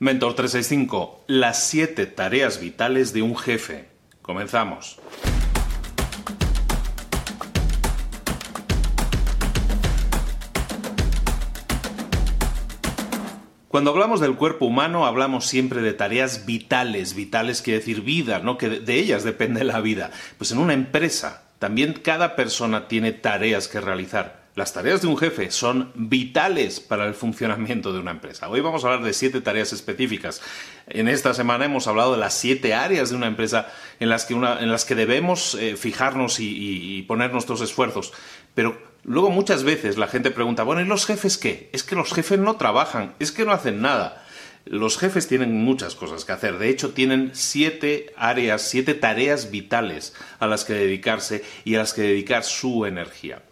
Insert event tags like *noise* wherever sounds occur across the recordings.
Mentor 365, las 7 tareas vitales de un jefe. Comenzamos. Cuando hablamos del cuerpo humano hablamos siempre de tareas vitales, vitales quiere decir vida, ¿no? Que de ellas depende la vida. Pues en una empresa también cada persona tiene tareas que realizar. Las tareas de un jefe son vitales para el funcionamiento de una empresa. Hoy vamos a hablar de siete tareas específicas. En esta semana hemos hablado de las siete áreas de una empresa en las que, debemos eh, fijarnos y, y poner nuestros esfuerzos. Pero luego muchas veces la gente pregunta, bueno, ¿y los jefes qué? Es que los jefes no trabajan, es que no hacen nada. Los jefes tienen muchas cosas que hacer. De hecho, tienen siete áreas, siete tareas vitales a las que dedicarse y a las que dedicar su energía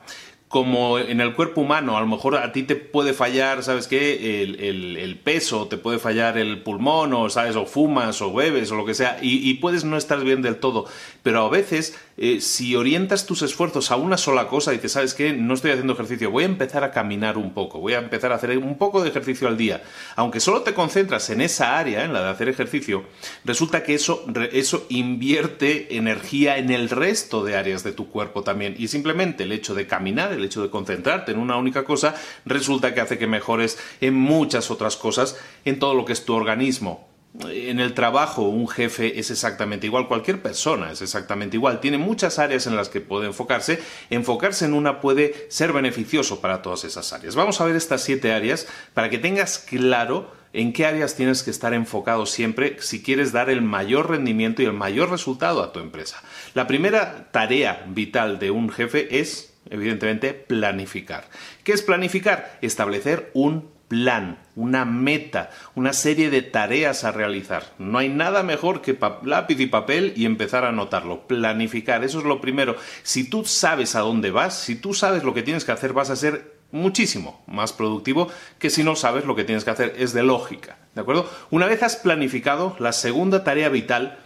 como en el cuerpo humano, a lo mejor a ti te puede fallar, ¿sabes qué? El, peso, te puede fallar el pulmón, o, ¿sabes? O fumas, o bebes, o lo que sea, y, puedes no estar bien del todo. Pero a veces, eh, si orientas tus esfuerzos a una sola cosa y te ¿sabes qué? No estoy haciendo ejercicio, voy a empezar a caminar un poco, voy a empezar a hacer un poco de ejercicio al día. Aunque solo te concentras en esa área, en la de hacer ejercicio, resulta que eso, eso invierte energía en el resto de áreas de tu cuerpo también. Y simplemente el hecho de caminar, el hecho de concentrarte en una única cosa, resulta que hace que mejores en muchas otras cosas, en todo lo que es tu organismo. En el trabajo un jefe es exactamente igual, cualquier persona es exactamente igual, tiene muchas áreas en las que puede enfocarse, enfocarse en una puede ser beneficioso para todas esas áreas. Vamos a ver estas siete áreas para que tengas claro en qué áreas tienes que estar enfocado siempre si quieres dar el mayor rendimiento y el mayor resultado a tu empresa. La primera tarea vital de un jefe es evidentemente, planificar. ¿Qué es planificar? Establecer un plan, una meta, una serie de tareas a realizar. No hay nada mejor que lápiz y papel y empezar a anotarlo. Planificar, eso es lo primero. Si tú sabes a dónde vas, si tú sabes lo que tienes que hacer, vas a ser muchísimo más productivo que si no sabes lo que tienes que hacer. Es de lógica, ¿de acuerdo? Una vez has planificado, la segunda tarea vital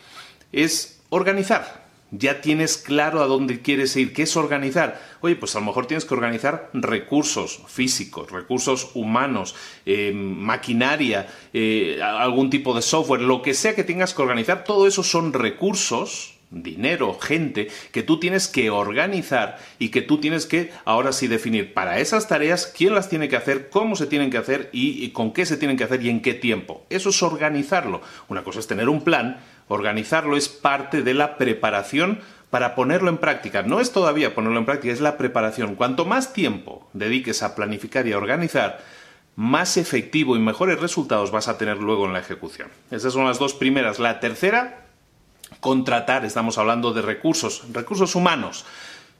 es organizar ya tienes claro a dónde quieres ir, qué es organizar. Oye, pues a lo mejor tienes que organizar recursos físicos, recursos humanos, eh, maquinaria, eh, algún tipo de software, lo que sea que tengas que organizar, todo eso son recursos dinero, gente que tú tienes que organizar y que tú tienes que ahora sí definir para esas tareas quién las tiene que hacer, cómo se tienen que hacer y, y con qué se tienen que hacer y en qué tiempo. Eso es organizarlo. Una cosa es tener un plan, Organizarlo es parte de la preparación para ponerlo en práctica. No es todavía ponerlo en práctica, es la preparación. Cuanto más tiempo dediques a planificar y a organizar, más efectivo y mejores resultados vas a tener luego en la ejecución. Esas son las dos primeras. La tercera, contratar. Estamos hablando de recursos, recursos humanos.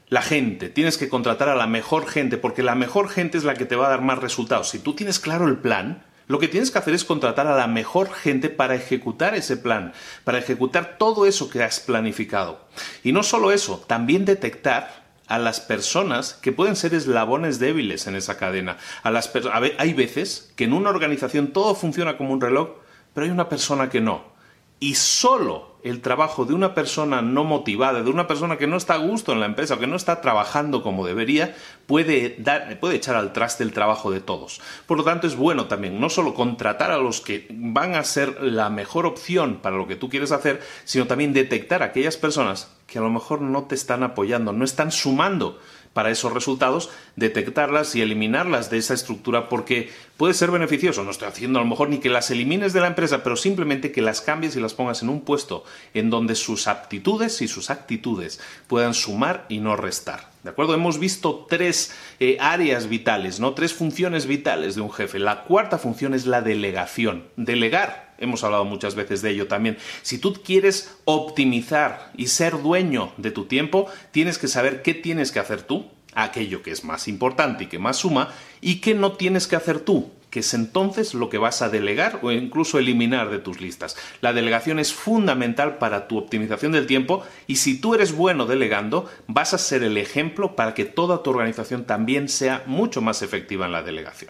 La gente, tienes que contratar a la mejor gente, porque la mejor gente es la que te va a dar más resultados. Si tú tienes claro el plan, lo que tienes que hacer es contratar a la mejor gente para ejecutar ese plan, para ejecutar todo eso que has planificado. Y no solo eso, también detectar a las personas que pueden ser eslabones débiles en esa cadena. hay veces que en una organización todo funciona como un reloj, pero hay una persona que no. Y solo el trabajo de una persona no motivada, de una persona que no está a gusto en la empresa o que no está trabajando como debería, puede, dar, puede echar al traste el trabajo de todos. Por lo tanto, es bueno también no solo contratar a los que van a ser la mejor opción para lo que tú quieres hacer, sino también detectar a aquellas personas que a lo mejor no te están apoyando, no están sumando para esos resultados, detectarlas y eliminarlas de esa estructura porque puede ser beneficioso. No estoy haciendo a lo mejor ni que las elimines de la empresa, pero simplemente que las cambies y las pongas en un puesto en donde sus aptitudes y sus actitudes puedan sumar y no restar. ¿De acuerdo? Hemos visto tres eh, áreas vitales, ¿no? Tres funciones vitales de un jefe. La cuarta función es la delegación. Delegar. Hemos hablado muchas veces de ello también. Si tú quieres optimizar y ser dueño de tu tiempo, tienes que saber qué tienes que hacer tú, aquello que es más importante y que más suma, y qué no tienes que hacer tú, que es entonces lo que vas a delegar o incluso eliminar de tus listas. La delegación es fundamental para tu optimización del tiempo y si tú eres bueno delegando, vas a ser el ejemplo para que toda tu organización también sea mucho más efectiva en la delegación.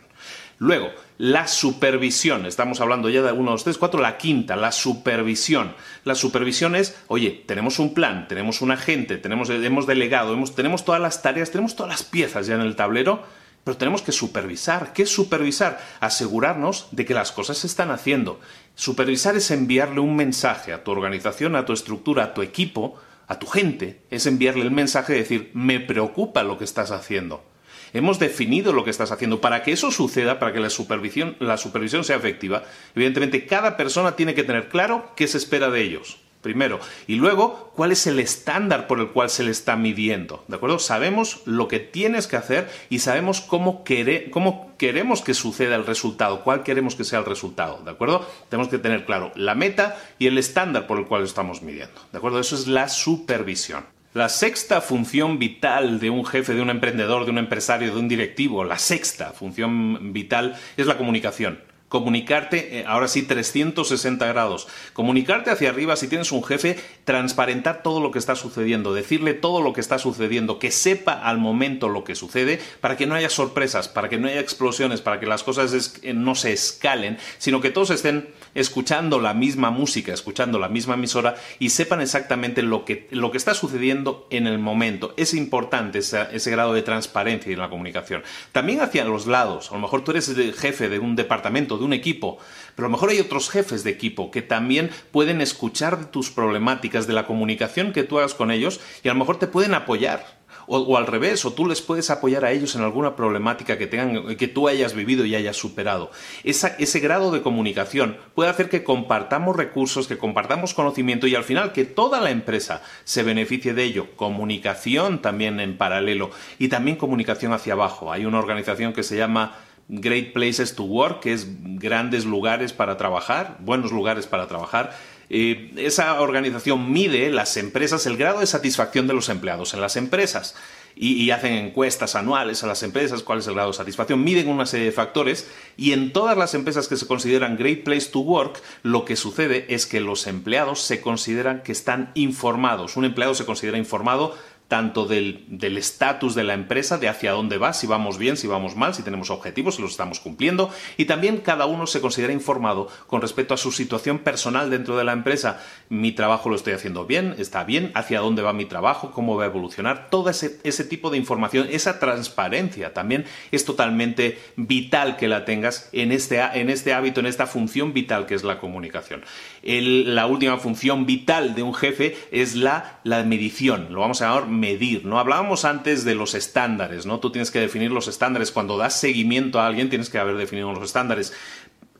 Luego, la supervisión. Estamos hablando ya de 1, 2, 3, 4. La quinta, la supervisión. La supervisión es, oye, tenemos un plan, tenemos un agente, tenemos, hemos delegado, tenemos todas las tareas, tenemos todas las piezas ya en el tablero pero tenemos que supervisar. ¿Qué es supervisar? Asegurarnos de que las cosas se están haciendo. Supervisar es enviarle un mensaje a tu organización, a tu estructura, a tu equipo, a tu gente. Es enviarle el mensaje de decir, me preocupa lo que estás haciendo. Hemos definido lo que estás haciendo. Para que eso suceda, para que la supervisión, la supervisión sea efectiva, evidentemente cada persona tiene que tener claro qué se espera de ellos primero. Y luego, ¿cuál es el estándar por el cual se le está midiendo? ¿De acuerdo? Sabemos lo que tienes que hacer y sabemos cómo, cómo queremos que suceda el resultado, cuál queremos que sea el resultado. ¿De acuerdo? Tenemos que tener claro la meta y el estándar por el cual estamos midiendo. ¿De acuerdo? Eso es la supervisión. La sexta función vital de un jefe, de un emprendedor, de un empresario, de un directivo, la sexta función vital es la comunicación. Comunicarte, eh, ahora sí, 360 grados. Comunicarte hacia arriba si tienes un jefe, transparentar todo lo que está sucediendo, decirle todo lo que está sucediendo, que sepa al momento lo que sucede, para que no haya sorpresas, para que no haya explosiones, para que las cosas eh, no se escalen, sino que todos estén escuchando la misma música, escuchando la misma emisora y sepan exactamente lo que, lo que está sucediendo en el momento. Es importante ese, ese grado de transparencia en la comunicación. También hacia los lados. A lo mejor tú eres el jefe de un departamento de un equipo, pero a lo mejor hay otros jefes de equipo que también pueden escuchar tus problemáticas, de la comunicación que tú hagas con ellos y a lo mejor te pueden apoyar. O, al revés, o tú les puedes apoyar a ellos en alguna problemática que tengan, que tú hayas vivido y hayas superado. ese grado de comunicación puede hacer que compartamos recursos, que compartamos conocimiento y al final que toda la empresa se beneficie de ello. Comunicación también en paralelo y también comunicación hacia abajo. Hay una organización que se llama Great Places to Work, que es grandes lugares para trabajar, buenos lugares para trabajar. Eh, esa organización mide las empresas, el grado de satisfacción de los empleados en las empresas y, hacen encuestas anuales a las empresas, cuál es el grado de satisfacción, miden una serie de factores y en todas las empresas que se consideran Great Place to Work, lo que sucede es que los empleados se consideran que están informados. Un empleado se considera informado tanto del estatus de la empresa, de hacia dónde va, si vamos bien, si vamos mal, si tenemos objetivos, si los estamos cumpliendo, y también cada uno se considera informado con respecto a su situación personal dentro de la empresa. Mi trabajo lo estoy haciendo bien, está bien, hacia dónde va mi trabajo, cómo va a evolucionar, todo ese, ese tipo de información, esa transparencia también es totalmente vital que la tengas en este, en este hábito, en esta función vital que es la comunicación. la última función vital de un jefe es la, la medición, lo vamos a llamar medir, ¿no? Hablábamos antes de los estándares, ¿no? Tú tienes que definir los estándares. Cuando das seguimiento a alguien, tienes que haber definido los estándares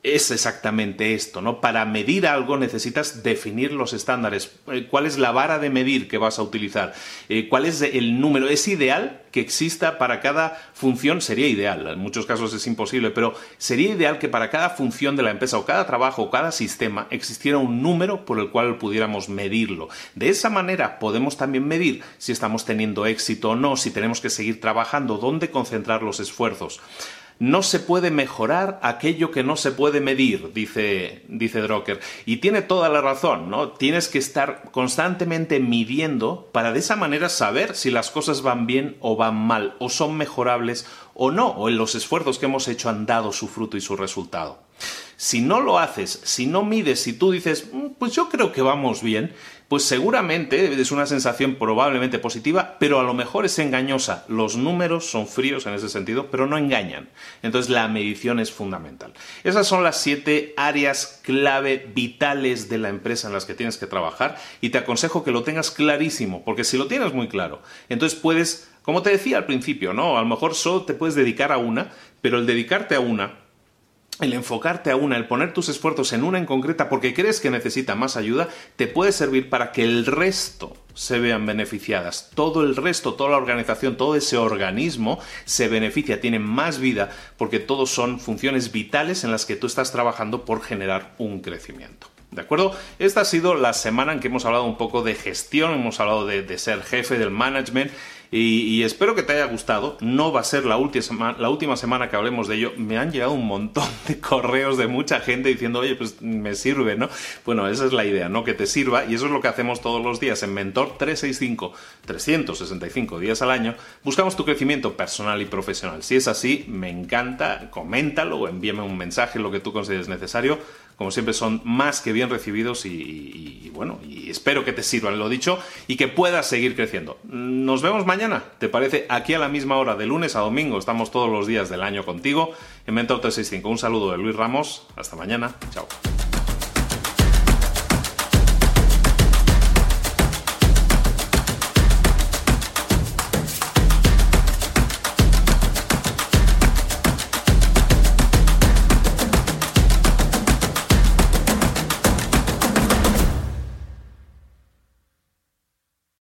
es exactamente esto, ¿no? Para medir algo necesitas definir los estándares. Eh, ¿Cuál es la vara de medir que vas a utilizar? Eh, ¿Cuál es el número? ¿Es ideal que exista para cada función? Sería ideal, en muchos casos es imposible, pero sería ideal que para cada función de la empresa o cada trabajo o cada sistema existiera un número por el cual pudiéramos medirlo. De esa manera podemos también medir si estamos teniendo éxito o no, si tenemos que seguir trabajando, dónde concentrar los esfuerzos. No se puede mejorar aquello que no se puede medir, dice, dice Drucker. Y tiene toda la razón, ¿no? Tienes que estar constantemente midiendo para de esa manera saber si las cosas van bien o van mal, o son mejorables o no, o en los esfuerzos que hemos hecho han dado su fruto y su resultado. Si no lo haces, si no mides, si tú dices, mm, pues yo creo que vamos bien, pues seguramente es una sensación probablemente positiva, pero a lo mejor es engañosa. Los números son fríos en ese sentido, pero no engañan. Entonces la medición es fundamental. Esas son las siete áreas clave vitales de la empresa en las que tienes que trabajar y te aconsejo que lo tengas clarísimo, porque si lo tienes muy claro, entonces puedes, como te decía al principio, ¿no? A lo mejor solo te puedes dedicar a una, pero el dedicarte a una el enfocarte a una, el poner tus esfuerzos en una en concreta porque crees que necesita más ayuda, te puede servir para que el resto se vean beneficiadas. Todo el resto, toda la organización, todo ese organismo se beneficia, tiene más vida porque todos son funciones vitales en las que tú estás trabajando por generar un crecimiento. ¿De acuerdo? Esta ha sido la semana en que hemos hablado un poco de gestión, hemos hablado de, de ser jefe del management y, espero que te haya gustado. No va a ser la última, la última semana que hablemos de ello. Me han llegado un montón de *laughs* correos de mucha gente diciendo, oye, pues me sirve, ¿no? Bueno, esa es la idea, ¿no? Que te sirva y eso es lo que hacemos todos los días en Mentor 365, 365 días al año. Buscamos tu crecimiento personal y profesional. Si es así, me encanta, coméntalo o envíame un mensaje, lo que tú consideres necesario como siempre, son más que bien recibidos y, bueno, y espero que te sirvan lo dicho y que puedas seguir creciendo. Nos vemos mañana, ¿te parece? Aquí a la misma hora, de lunes a domingo, estamos todos los días del año contigo en Mentor 365. Un saludo de Luis Ramos, hasta mañana, chao.